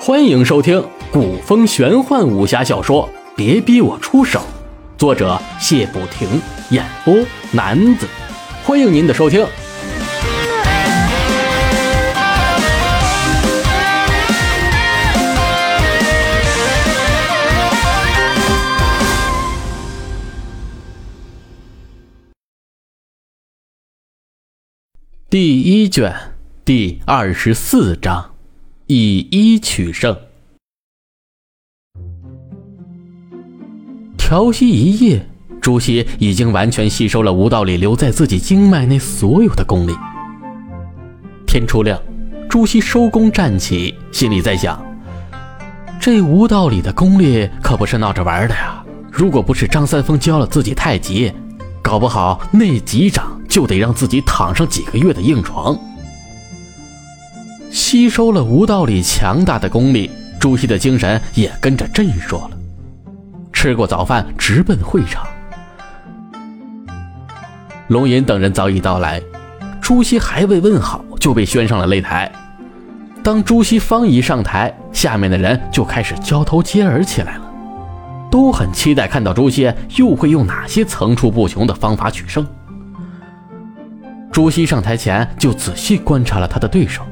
欢迎收听古风玄幻武侠小说《别逼我出手》，作者谢不停，演播男子。欢迎您的收听。第一卷第二十四章，以一取胜。调息一夜，朱熹已经完全吸收了吴道里留在自己经脉内所有的功力。天初亮，朱熹收工站起，心里在想：这吴道里的功力可不是闹着玩的呀！如果不是张三丰教了自己太极，搞不好那几掌。就得让自己躺上几个月的硬床。吸收了吴道里强大的功力，朱熹的精神也跟着振弱了。吃过早饭，直奔会场。龙吟等人早已到来，朱熹还未问好，就被宣上了擂台。当朱熹方一上台，下面的人就开始交头接耳起来了，都很期待看到朱熹又会用哪些层出不穷的方法取胜。朱熹上台前就仔细观察了他的对手，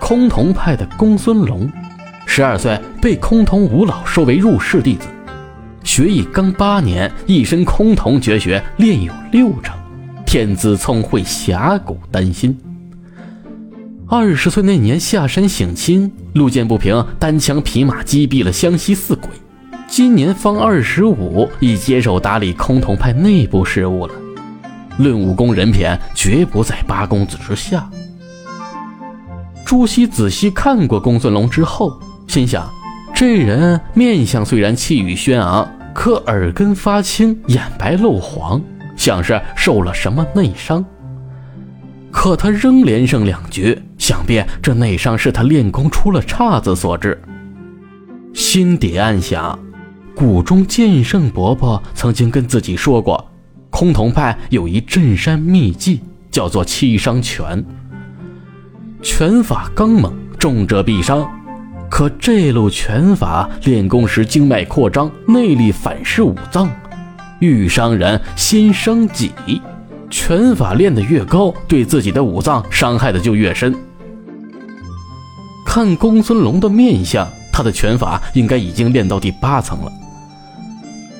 崆峒派的公孙龙，十二岁被崆峒五老收为入室弟子，学艺刚八年，一身崆峒绝学练有六成，天资聪慧，侠骨丹心。二十岁那年下山省亲，路见不平，单枪匹马击毙了湘西四鬼。今年方二十五，已接手打理崆峒派内部事务了。论武功人品，绝不在八公子之下。朱熹仔细看过公孙龙之后，心想：这人面相虽然气宇轩昂，可耳根发青，眼白露黄，像是受了什么内伤。可他仍连胜两局，想必这内伤是他练功出了岔子所致。心底暗想：谷中剑圣伯伯曾经跟自己说过。崆峒派有一镇山秘技，叫做七伤拳。拳法刚猛，重者必伤。可这路拳法练功时经脉扩张，内力反噬五脏，遇伤人先伤己。拳法练得越高，对自己的五脏伤害的就越深。看公孙龙的面相，他的拳法应该已经练到第八层了。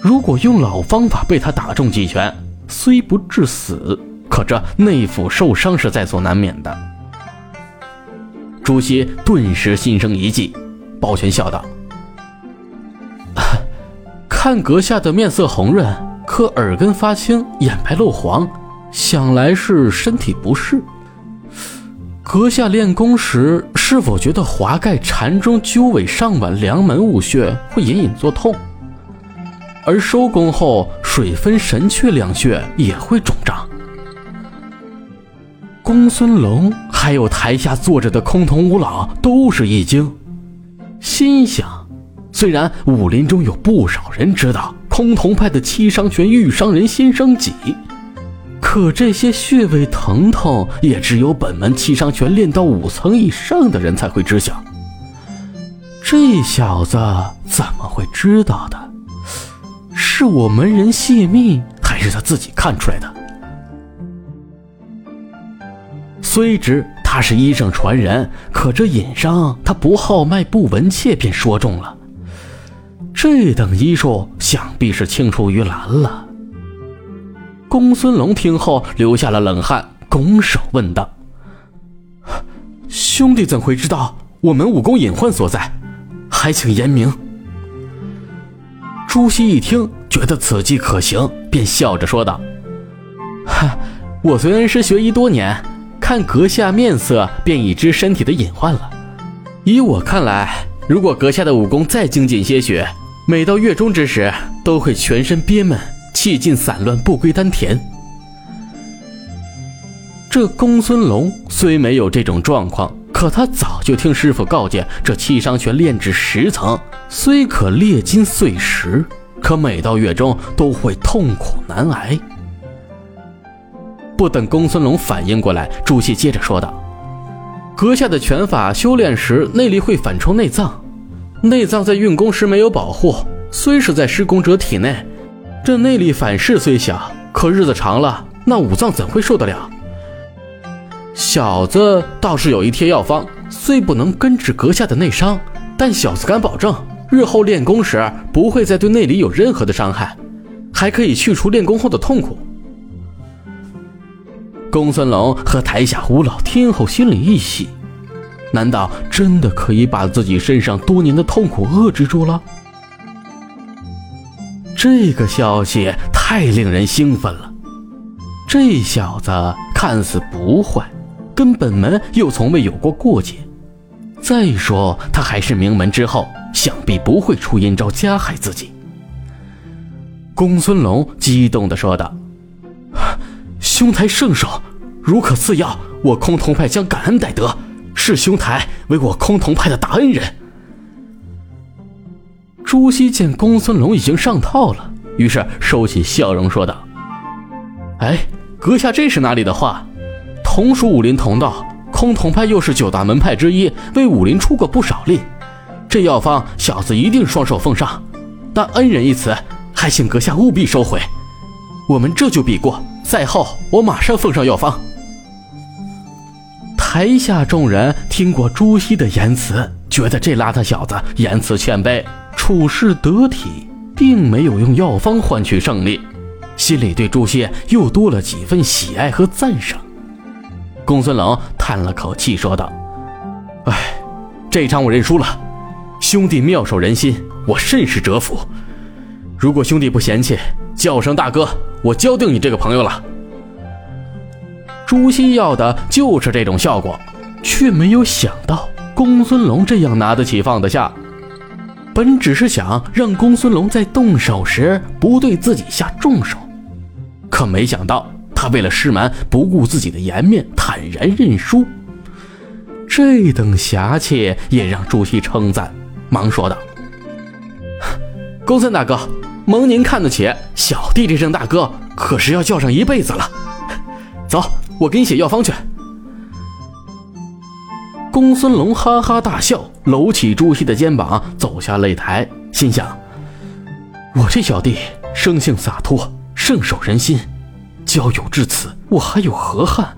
如果用老方法被他打中几拳，虽不致死，可这内腑受伤是在所难免的。朱熹顿时心生一计，抱拳笑道：“看阁下的面色红润，可耳根发青，眼白露黄，想来是身体不适。阁下练功时，是否觉得华盖、禅中、鸠尾、上脘、梁门五穴会隐隐作痛？”而收工后，水分神阙两穴也会肿胀。公孙龙还有台下坐着的崆峒五老都是一惊，心想：虽然武林中有不少人知道崆峒派的七伤拳欲伤人心伤己，可这些穴位疼痛也只有本门七伤拳练到五层以上的人才会知晓。这小子怎么会知道的？是我门人泄密，还是他自己看出来的？虽知他是医圣传人，可这隐伤他不好脉不闻切便说中了，这等医术想必是青出于蓝了。公孙龙听后流下了冷汗，拱手问道：“兄弟怎会知道我们武功隐患所在？还请言明。”朱熹一听。觉得此计可行，便笑着说道：“哈，我随恩师学医多年，看阁下面色，便已知身体的隐患了。以我看来，如果阁下的武功再精进些许，每到月中之时，都会全身憋闷，气尽散乱，不归丹田。”这公孙龙虽没有这种状况，可他早就听师傅告诫，这七伤拳练至十层，虽可裂筋碎石。可每到月中都会痛苦难挨。不等公孙龙反应过来，朱熹接着说道：“阁下的拳法修炼时内力会反冲内脏，内脏在运功时没有保护，虽是在施工者体内，这内力反噬虽小，可日子长了，那五脏怎会受得了？小子倒是有一贴药方，虽不能根治阁下的内伤，但小子敢保证，日后练功时不会再对内里有任何的伤害，还可以去除练功后的痛苦。公孙龙和台下五老听后心里一喜，难道真的可以把自己身上多年的痛苦遏制住了？这个消息太令人兴奋了。这小子看似不坏。跟本门又从未有过过节，再说他还是名门之后，想必不会出阴招加害自己。公孙龙激动地说道：“兄台圣手，如可赐药，我崆峒派将感恩戴德，视兄台为我崆峒派的大恩人。”朱熹见公孙龙已经上套了，于是收起笑容说道：“哎，阁下这是哪里的话？”同属武林同道，崆峒派又是九大门派之一，为武林出过不少力。这药方，小子一定双手奉上。但“恩人”一词，还请阁下务必收回。我们这就比过，赛后我马上奉上药方。台下众人听过朱熹的言辞，觉得这邋遢小子言辞谦卑，处事得体，并没有用药方换取胜利，心里对朱熹又多了几分喜爱和赞赏。公孙冷叹了口气，说道：“哎，这场我认输了。兄弟妙手仁心，我甚是折服。如果兄弟不嫌弃，叫声大哥，我交定你这个朋友了。”朱熹要的就是这种效果，却没有想到公孙龙这样拿得起放得下。本只是想让公孙龙在动手时不对自己下重手，可没想到。他为了师门，不顾自己的颜面，坦然认输。这等侠气也让朱熹称赞，忙说道：“公孙大哥，蒙您看得起，小弟这声大哥可是要叫上一辈子了。走，我给你写药方去。”公孙龙哈哈大笑，搂起朱熹的肩膀，走下擂台，心想：“我这小弟生性洒脱，胜守人心。”交友至此，我还有何憾？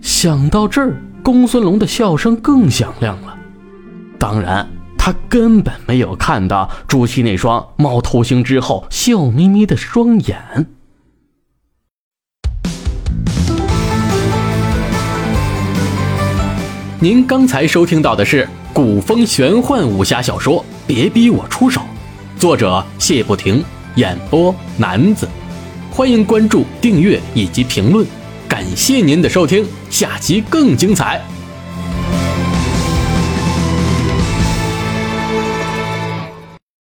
想到这儿，公孙龙的笑声更响亮了。当然，他根本没有看到朱熹那双猫头鹰之后笑眯眯的双眼。您刚才收听到的是古风玄幻武侠小说《别逼我出手》，作者谢不停，演播男子。欢迎关注、订阅以及评论，感谢您的收听，下期更精彩。